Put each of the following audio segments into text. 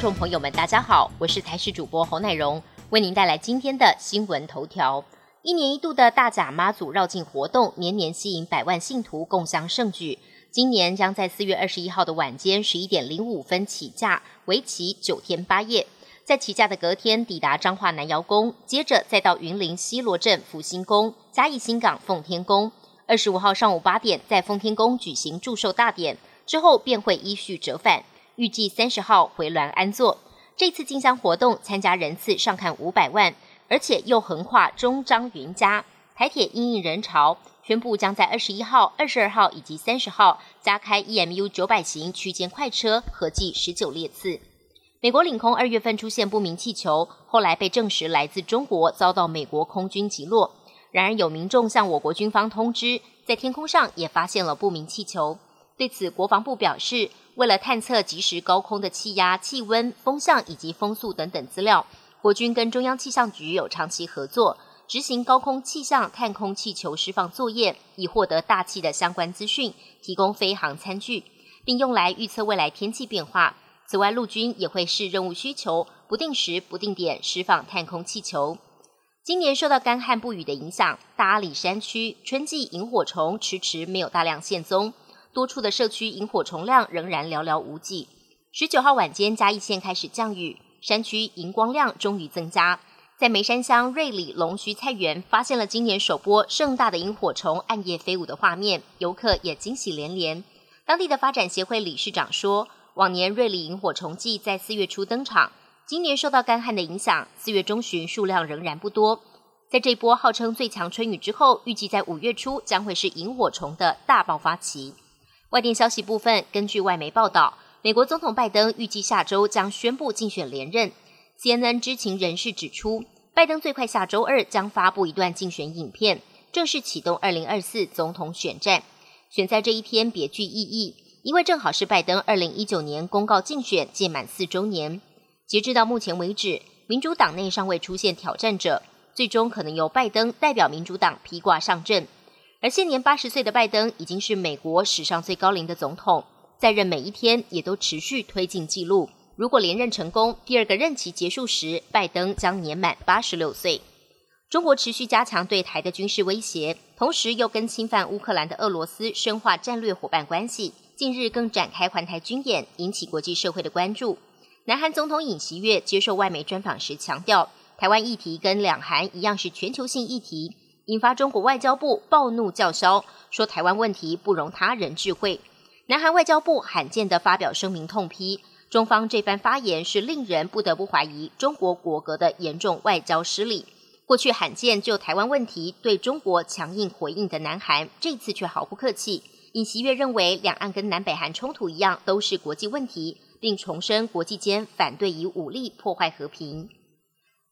众朋友们，大家好，我是台视主播侯乃荣，为您带来今天的新闻头条。一年一度的大甲妈祖绕境活动，年年吸引百万信徒共襄盛举。今年将在四月二十一号的晚间十一点零五分起驾，为期九天八夜。在起驾的隔天抵达彰化南窑宫，接着再到云林西罗镇福星宫、嘉义新港奉天宫。二十五号上午八点在奉天宫举行祝寿大典，之后便会依序折返，预计三十号回銮安坐。这次进香活动参加人次上看五百万。而且又横跨中彰云嘉台铁，因应人潮，宣布将在二十一号、二十二号以及三十号加开 EMU 九百型区间快车，合计十九列次。美国领空二月份出现不明气球，后来被证实来自中国，遭到美国空军击落。然而有民众向我国军方通知，在天空上也发现了不明气球。对此，国防部表示，为了探测及时高空的气压、气温、风向以及风速等等资料。国军跟中央气象局有长期合作，执行高空气象探空气球释放作业，以获得大气的相关资讯，提供飞航餐具，并用来预测未来天气变化。此外，陆军也会视任务需求，不定时、不定点释放探空气球。今年受到干旱不雨的影响，大阿里山区春季萤火虫迟迟没有大量现踪，多处的社区萤火虫量仍然寥寥无几。十九号晚间，嘉义县开始降雨。山区荧光量终于增加，在梅山乡瑞里龙须菜园发现了今年首波盛大的萤火虫暗夜飞舞的画面，游客也惊喜连连。当地的发展协会理事长说，往年瑞里萤火虫季在四月初登场，今年受到干旱的影响，四月中旬数量仍然不多。在这波号称最强春雨之后，预计在五月初将会是萤火虫的大爆发期。外电消息部分，根据外媒报道。美国总统拜登预计下周将宣布竞选连任。CNN 知情人士指出，拜登最快下周二将发布一段竞选影片，正式启动2024总统选战。选在这一天别具意义，因为正好是拜登2019年公告竞选届满四周年。截至到目前为止，民主党内尚未出现挑战者，最终可能由拜登代表民主党披挂上阵。而现年八十岁的拜登已经是美国史上最高龄的总统。在任每一天也都持续推进记录。如果连任成功，第二个任期结束时，拜登将年满八十六岁。中国持续加强对台的军事威胁，同时又跟侵犯乌克兰的俄罗斯深化战略伙伴关系。近日更展开环台军演，引起国际社会的关注。南韩总统尹锡悦接受外媒专访时强调，台湾议题跟两韩一样是全球性议题，引发中国外交部暴怒叫嚣，说台湾问题不容他人智慧。南韩外交部罕见的发表声明痛批中方这番发言是令人不得不怀疑中国国格的严重外交失礼。过去罕见就台湾问题对中国强硬回应的南韩，这次却毫不客气。尹锡悦认为两岸跟南北韩冲突一样都是国际问题，并重申国际间反对以武力破坏和平。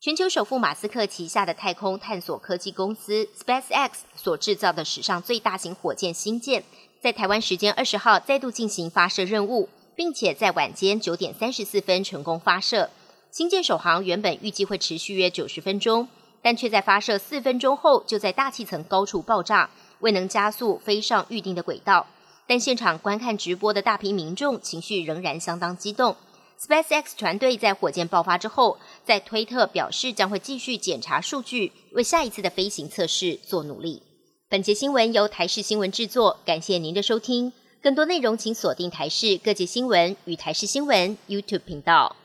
全球首富马斯克旗下的太空探索科技公司 SpaceX 所制造的史上最大型火箭星舰。在台湾时间二十号再度进行发射任务，并且在晚间九点三十四分成功发射。星舰首航原本预计会持续约九十分钟，但却在发射四分钟后就在大气层高处爆炸，未能加速飞上预定的轨道。但现场观看直播的大批民众情绪仍然相当激动。SpaceX 团队在火箭爆发之后，在推特表示将会继续检查数据，为下一次的飞行测试做努力。本节新闻由台视新闻制作，感谢您的收听。更多内容请锁定台视各界新闻与台视新闻 YouTube 频道。